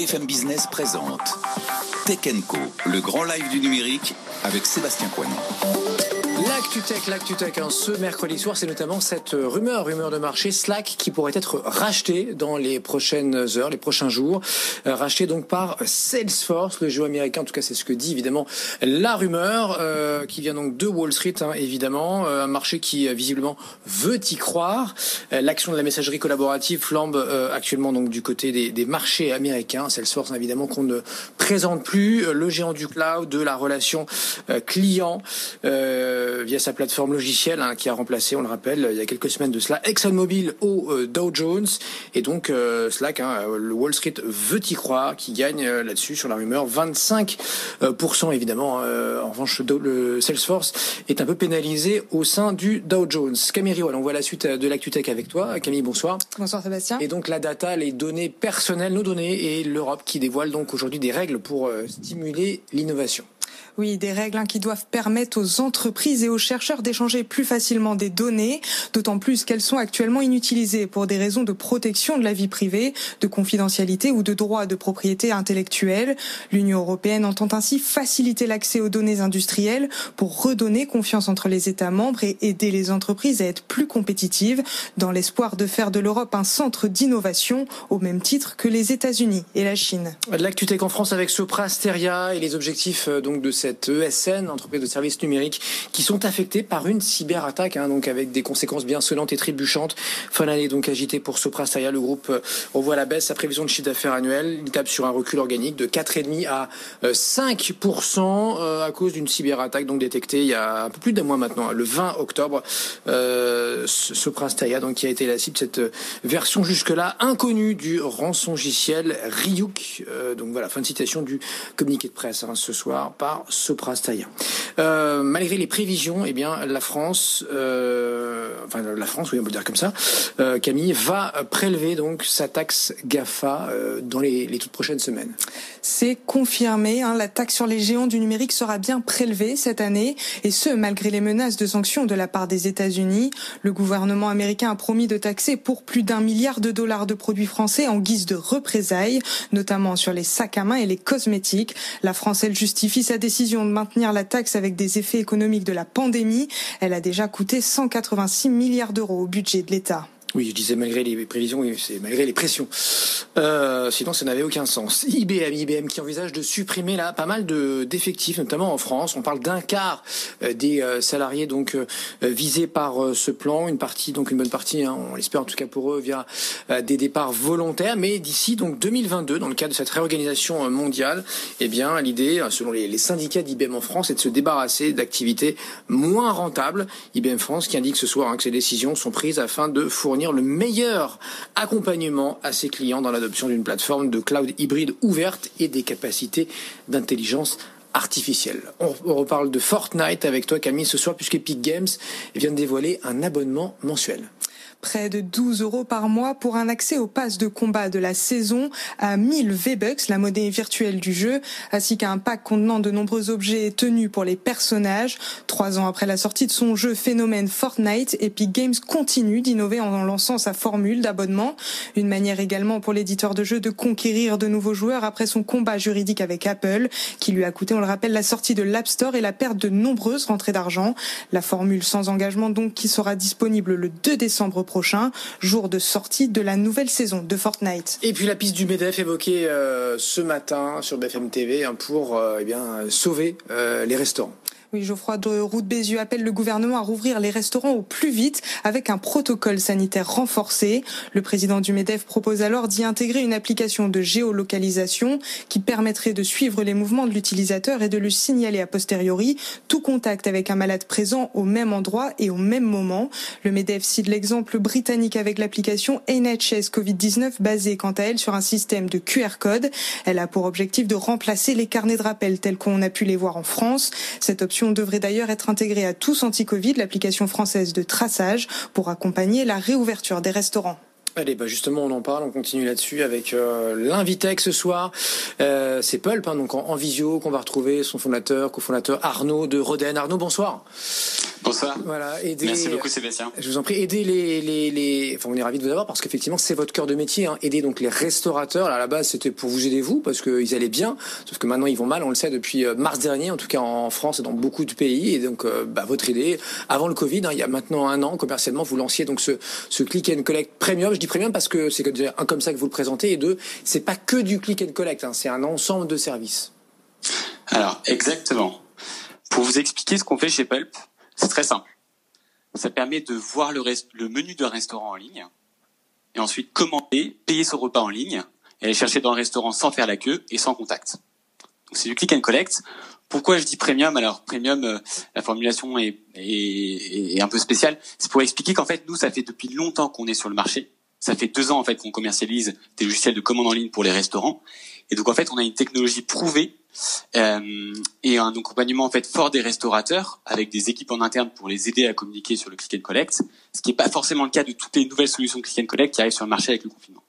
BFM Business présente Tech Co, le grand live du numérique avec Sébastien Coignon. L'actu-tech, l'actu-tech, hein, ce mercredi soir, c'est notamment cette rumeur, rumeur de marché Slack qui pourrait être racheté dans les prochaines heures, les prochains jours, euh, racheté donc par Salesforce, le jeu américain. En tout cas, c'est ce que dit évidemment la rumeur euh, qui vient donc de Wall Street, hein, évidemment, euh, un marché qui euh, visiblement veut y croire. Euh, L'action de la messagerie collaborative flambe euh, actuellement donc du côté des, des marchés américains. Salesforce, évidemment, qu'on ne présente plus, le géant du cloud, de la relation client via sa plateforme logicielle hein, qui a remplacé, on le rappelle, il y a quelques semaines de cela, ExxonMobil au euh, Dow Jones. Et donc euh, Slack, hein, le Wall Street veut y croire, qui gagne euh, là-dessus sur la rumeur 25% évidemment. en revanche, le Salesforce est un peu pénalisé au sein du Dow Jones. Camille Riol, on voit la suite de l'ActuTech avec toi. Camille, bonsoir. Bonsoir Sébastien. Et donc la data, les données personnelles, nos données et l'Europe qui dévoile donc aujourd'hui des règles pour stimuler l'innovation. Oui, des règles hein, qui doivent permettre aux entreprises et aux chercheurs d'échanger plus facilement des données, d'autant plus qu'elles sont actuellement inutilisées pour des raisons de protection de la vie privée, de confidentialité ou de droit de propriété intellectuelle. L'Union européenne entend ainsi faciliter l'accès aux données industrielles pour redonner confiance entre les États membres et aider les entreprises à être plus compétitives dans l'espoir de faire de l'Europe un centre d'innovation au même titre que les États-Unis et la Chine. France avec Sopra Steria et les objectifs euh, donc de cette ESN, entreprise de services numériques, qui sont affectés par une cyberattaque, hein, donc avec des conséquences bien sonnantes et trébuchantes. Fin d'année donc agité pour Sopra Steria, le groupe euh, revoit la baisse sa prévision de chiffre d'affaires annuel. Il tape sur un recul organique de 4,5 à 5% euh, euh, à cause d'une cyberattaque donc détectée il y a un peu plus d'un mois maintenant, le 20 octobre. Euh, Sopra Steria donc qui a été la cible de cette version jusque-là inconnue du rançongiciel Ryuk. Euh, donc voilà, fin de citation du communiqué de presse hein, ce soir par Sopra Steria. Euh, malgré les prévisions, eh bien, la France, euh, enfin la France, oui, on peut dire comme ça, euh, Camille va prélever donc sa taxe Gafa euh, dans les, les, toutes prochaines semaines. C'est confirmé, hein, la taxe sur les géants du numérique sera bien prélevée cette année, et ce malgré les menaces de sanctions de la part des États-Unis. Le gouvernement américain a promis de taxer pour plus d'un milliard de dollars de produits français en guise de représailles, notamment sur les sacs à main et les cosmétiques. La France, elle justifie sa décision de maintenir la taxe avec des effets économiques de la pandémie. Elle a déjà coûté 186 milliards d'euros au budget de l'État. Oui, je disais malgré les prévisions, c'est malgré les pressions. Euh, sinon, ça n'avait aucun sens. IBM, IBM qui envisage de supprimer là pas mal de d'effectifs, notamment en France. On parle d'un quart euh, des euh, salariés donc visés par ce plan. Une partie, donc une bonne partie, hein, on l'espère en tout cas pour eux, via des départs volontaires. Mais d'ici donc 2022, dans le cadre de cette réorganisation mondiale, eh bien l'idée, selon les, les syndicats d'IBM en France, est de se débarrasser d'activités moins rentables. IBM France qui indique ce soir hein, que ces décisions sont prises afin de fournir le meilleur accompagnement à ses clients dans l'adoption d'une plateforme de cloud hybride ouverte et des capacités d'intelligence artificielle. On reparle de Fortnite avec toi Camille ce soir puisque Epic Games vient de dévoiler un abonnement mensuel près de 12 euros par mois pour un accès au pass de combat de la saison à 1000 V-Bucks, la monnaie virtuelle du jeu, ainsi qu'à un pack contenant de nombreux objets tenus pour les personnages. Trois ans après la sortie de son jeu phénomène Fortnite, Epic Games continue d'innover en lançant sa formule d'abonnement. Une manière également pour l'éditeur de jeux de conquérir de nouveaux joueurs après son combat juridique avec Apple, qui lui a coûté, on le rappelle, la sortie de l'App Store et la perte de nombreuses rentrées d'argent. La formule sans engagement donc qui sera disponible le 2 décembre prochain, jour de sortie de la nouvelle saison de Fortnite. Et puis la piste du MEDEF évoquée euh, ce matin sur BFM TV hein, pour euh, eh bien, sauver euh, les restaurants. Oui, Geoffroy de Route Bézieux appelle le gouvernement à rouvrir les restaurants au plus vite avec un protocole sanitaire renforcé. Le président du MEDEF propose alors d'y intégrer une application de géolocalisation qui permettrait de suivre les mouvements de l'utilisateur et de lui signaler a posteriori tout contact avec un malade présent au même endroit et au même moment. Le MEDEF cite l'exemple britannique avec l'application NHS Covid-19 basée quant à elle sur un système de QR code. Elle a pour objectif de remplacer les carnets de rappel tels qu'on a pu les voir en France. Devrait d'ailleurs être intégrée à tous anti-Covid, l'application française de traçage, pour accompagner la réouverture des restaurants. Allez, bah justement, on en parle, on continue là-dessus avec euh, l'invitec ce soir. Euh, c'est Pulp, hein, donc en, visio, qu'on va retrouver son fondateur, cofondateur Arnaud de Roden. Arnaud, bonsoir. Bonsoir. Voilà, Merci beaucoup Sébastien. Je vous en prie, aider les, les, les... Enfin, on est ravis de vous avoir parce qu'effectivement, c'est votre cœur de métier. Hein, aider donc les restaurateurs. à la base, c'était pour vous aider vous parce qu'ils allaient bien. Sauf que maintenant, ils vont mal, on le sait depuis euh, mars dernier, en tout cas en France et dans beaucoup de pays. Et donc, euh, bah, votre idée, avant le Covid, hein, il y a maintenant un an, commercialement, vous lanciez donc ce, ce click and collect premium. Dis premium parce que c'est un comme ça que vous le présentez. Et deux, c'est pas que du click and collect, hein, c'est un ensemble de services. Alors, exactement. Pour vous expliquer ce qu'on fait chez Pulp, c'est très simple. Ça permet de voir le, menu d'un restaurant en ligne et ensuite commander, payer son repas en ligne et aller chercher dans le restaurant sans faire la queue et sans contact. C'est du click and collect. Pourquoi je dis premium? Alors premium, euh, la formulation est, est, un peu spéciale. C'est pour expliquer qu'en fait nous, ça fait depuis longtemps qu'on est sur le marché. Ça fait deux ans en fait qu'on commercialise des logiciels de commande en ligne pour les restaurants. Et donc en fait, on a une technologie prouvée euh, et un accompagnement en fait fort des restaurateurs avec des équipes en interne pour les aider à communiquer sur le click and collect, ce qui n'est pas forcément le cas de toutes les nouvelles solutions click and collect qui arrivent sur le marché avec le confinement.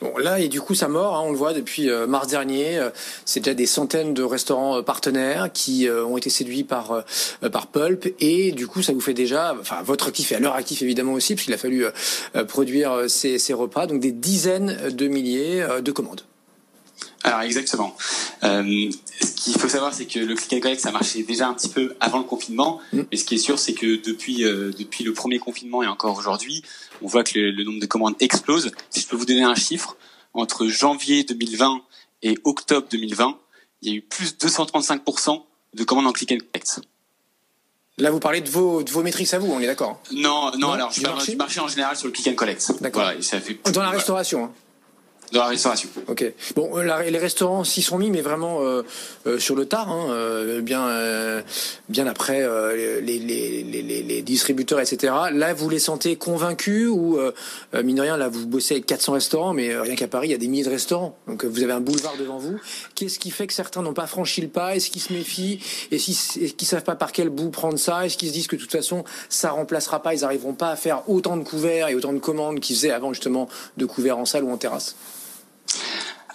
Bon, là, et du coup, ça mord, hein, on le voit depuis euh, mars dernier. Euh, c'est déjà des centaines de restaurants euh, partenaires qui ont été séduits par, par Pulp. Et du coup, ça vous fait déjà, enfin, votre actif et leur actif évidemment aussi, puisqu'il a fallu produire ces, ces repas, donc des dizaines de milliers de commandes. Alors exactement. Euh, ce qu'il faut savoir, c'est que le click and collect, ça marchait déjà un petit peu avant le confinement. Mm. Mais ce qui est sûr, c'est que depuis euh, depuis le premier confinement et encore aujourd'hui, on voit que le, nombre de commandes explose. Si je peux vous donner un chiffre, entre janvier 2020 et octobre 2020, il y a eu plus de 235% de commandes en click and collect. Là, vous parlez de vos, de vos métriques à vous, on est d'accord non, non, alors je parle du marché en général sur le click and collect. D'accord. ça fait Dans la restauration hein. Dans la restauration. Ok. Bon, euh, les restaurants s'y sont mis, mais vraiment euh, euh, sur le tard, hein, bien, bien après les, les, les, les, distributeurs, etc. Là, vous les sentez convaincus ou mine de rien, là, vous bossez avec 400 restaurants, mais rien qu'à Paris, il y a des milliers de restaurants. Donc, vous avez un boulevard devant vous. Qu'est-ce qui fait que certains n'ont pas franchi le pas? Est-ce qu'ils se méfient? Est-ce qu'ils savent pas par quel bout prendre ça? Est-ce qu'ils se disent que de toute façon, ça remplacera pas Ils n'arriveront pas à faire autant de couverts et autant de commandes qu'ils faisaient avant justement de couverts en salle ou en terrasse?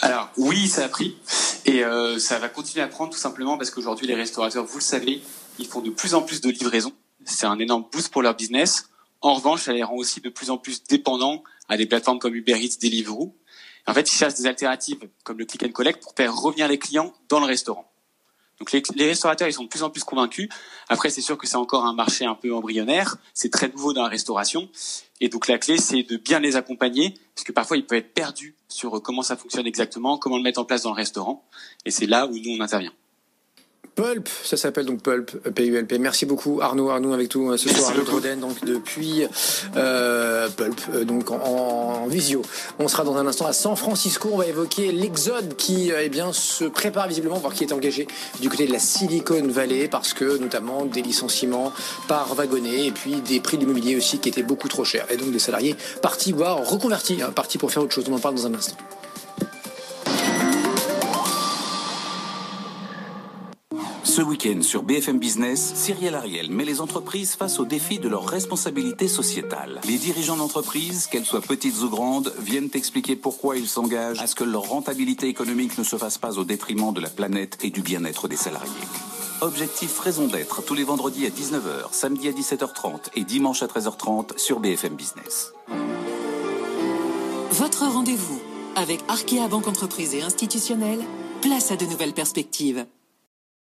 Alors oui, ça a pris et euh, ça va continuer à prendre tout simplement parce qu'aujourd'hui les restaurateurs, vous le savez, ils font de plus en plus de livraisons. C'est un énorme boost pour leur business. En revanche, ça les rend aussi de plus en plus dépendants à des plateformes comme Uber Eats, Deliveroo. En fait, ils cherchent des alternatives comme le click and collect pour faire revenir les clients dans le restaurant. Donc les, restaurateurs, ils sont de plus en plus convaincus. Après, c'est sûr que c'est encore un marché un peu embryonnaire. C'est très nouveau dans la restauration. Et donc la clé, c'est de bien les accompagner, parce que parfois, ils peuvent être perdus sur comment ça fonctionne exactement, comment le mettre en place dans le restaurant. Et c'est là où nous, on intervient. Pulp, ça s'appelle donc Pulp, P-U-L-P. Merci beaucoup Arnaud, Arnaud avec tout euh, ce soir, Arnaud Roden, donc depuis euh, Pulp, euh, donc en, visio. On sera dans un instant à San Francisco, on va évoquer l'exode qui eh bien, se prépare visiblement, voire qui est engagé du côté de la Silicon Valley, parce que notamment des licenciements par wagonnet, et puis des prix de l'immobilier aussi qui étaient beaucoup trop chers, et donc des salariés partis, voire reconvertis, hein, partis pour faire autre chose. On en parle dans un instant. Ce week-end sur BFM Business, Cyril Ariel met les entreprises face au défi de leurs responsabilités sociétales. Les dirigeants d'entreprises, qu'elles soient petites ou grandes, viennent expliquer pourquoi ils s'engagent à ce que leur rentabilité économique ne se fasse pas au détriment de la planète et du bien-être des salariés. Objectif raison d'être tous les vendredis à 19h, samedi à 17h30 et dimanche à 13h30 sur BFM Business. Votre rendez-vous avec Arkea Banque Entreprise et Institutionnelle, place à de nouvelles perspectives.